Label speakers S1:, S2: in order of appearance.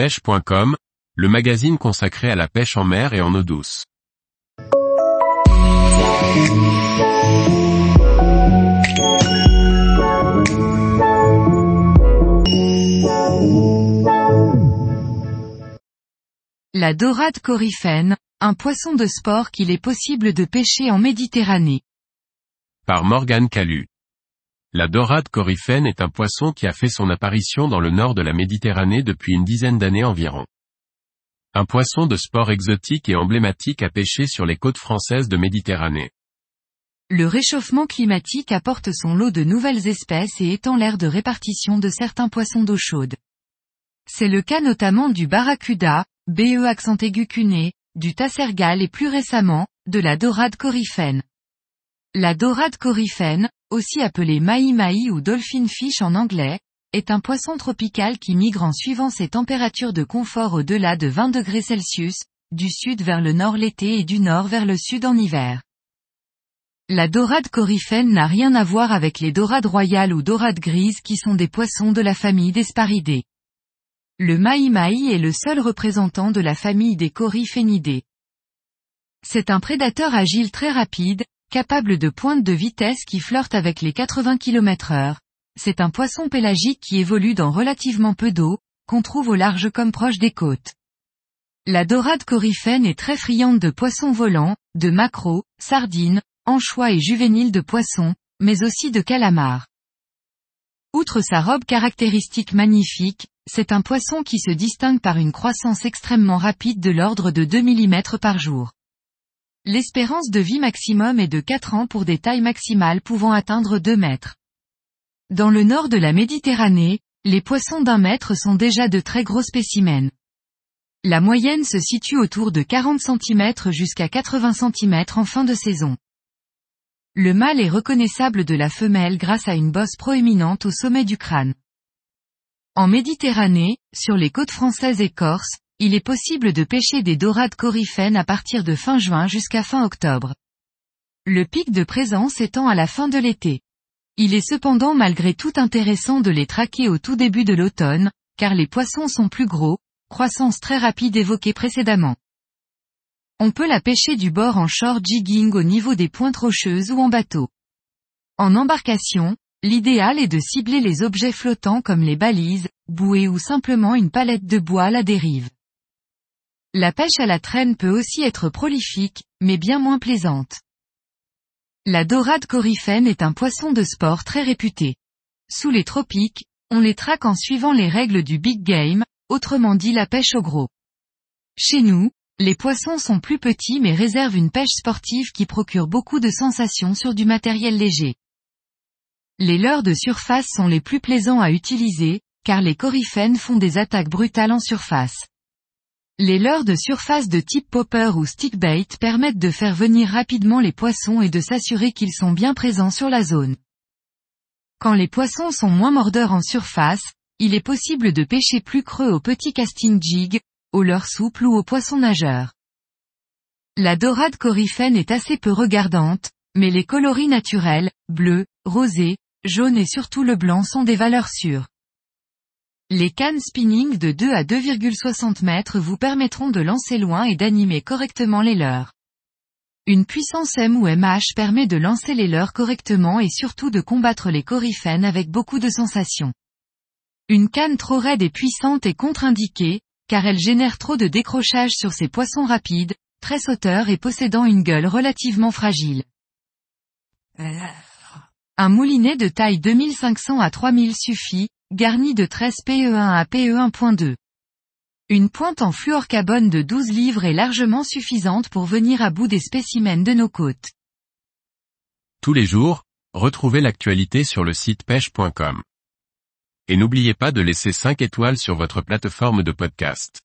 S1: pêche.com, le magazine consacré à la pêche en mer et en eau douce.
S2: La dorade coryphène, un poisson de sport qu'il est possible de pêcher en Méditerranée.
S1: Par Morgane Calu. La dorade coryphène est un poisson qui a fait son apparition dans le nord de la Méditerranée depuis une dizaine d'années environ. Un poisson de sport exotique et emblématique à pêcher sur les côtes françaises de Méditerranée.
S2: Le réchauffement climatique apporte son lot de nouvelles espèces et étend l'aire de répartition de certains poissons d'eau chaude. C'est le cas notamment du barracuda, BE accent aigu du tassergal et plus récemment, de la dorade coryphène. La dorade coryphène, aussi appelée maï-maï ou dolphin fish en anglais, est un poisson tropical qui migre en suivant ses températures de confort au-delà de 20 degrés Celsius, du sud vers le nord l'été et du nord vers le sud en hiver. La dorade coryphène n'a rien à voir avec les dorades royales ou dorades grises qui sont des poissons de la famille des sparidés. Le maï-maï est le seul représentant de la famille des coryphénidés. C'est un prédateur agile très rapide, capable de pointe de vitesse qui flirte avec les 80 km heure. C'est un poisson pélagique qui évolue dans relativement peu d'eau, qu'on trouve au large comme proche des côtes. La dorade coryphène est très friande de poissons volants, de maquereaux, sardines, anchois et juvéniles de poissons, mais aussi de calamars. Outre sa robe caractéristique magnifique, c'est un poisson qui se distingue par une croissance extrêmement rapide de l'ordre de 2 mm par jour. L'espérance de vie maximum est de 4 ans pour des tailles maximales pouvant atteindre 2 mètres. Dans le nord de la Méditerranée, les poissons d'un mètre sont déjà de très gros spécimens. La moyenne se situe autour de 40 cm jusqu'à 80 cm en fin de saison. Le mâle est reconnaissable de la femelle grâce à une bosse proéminente au sommet du crâne. En Méditerranée, sur les côtes françaises et corses, il est possible de pêcher des dorades coryphènes à partir de fin juin jusqu'à fin octobre. Le pic de présence étant à la fin de l'été. Il est cependant malgré tout intéressant de les traquer au tout début de l'automne, car les poissons sont plus gros, croissance très rapide évoquée précédemment. On peut la pêcher du bord en short jigging au niveau des pointes rocheuses ou en bateau. En embarcation, l'idéal est de cibler les objets flottants comme les balises, bouées ou simplement une palette de bois à la dérive. La pêche à la traîne peut aussi être prolifique, mais bien moins plaisante. La dorade coryphène est un poisson de sport très réputé. Sous les tropiques, on les traque en suivant les règles du big game, autrement dit la pêche au gros. Chez nous, les poissons sont plus petits mais réservent une pêche sportive qui procure beaucoup de sensations sur du matériel léger. Les leurres de surface sont les plus plaisants à utiliser, car les coryphènes font des attaques brutales en surface. Les leurres de surface de type popper ou stickbait permettent de faire venir rapidement les poissons et de s'assurer qu'ils sont bien présents sur la zone. Quand les poissons sont moins mordeurs en surface, il est possible de pêcher plus creux au petit casting jig, au leurre souple ou au poisson nageur. La dorade coryphène est assez peu regardante, mais les coloris naturels, bleu, rosé, jaune et surtout le blanc sont des valeurs sûres. Les cannes spinning de 2 à 2,60 mètres vous permettront de lancer loin et d'animer correctement les leurres. Une puissance M ou MH permet de lancer les leurres correctement et surtout de combattre les coryphènes avec beaucoup de sensations. Une canne trop raide et puissante est contre-indiquée, car elle génère trop de décrochage sur ces poissons rapides, très sauteurs et possédant une gueule relativement fragile. Un moulinet de taille 2500 à 3000 suffit, garni de 13 PE1 à PE1.2. Une pointe en fluorcarbone de 12 livres est largement suffisante pour venir à bout des spécimens de nos côtes.
S1: Tous les jours, retrouvez l'actualité sur le site pêche.com. Et n'oubliez pas de laisser 5 étoiles sur votre plateforme de podcast.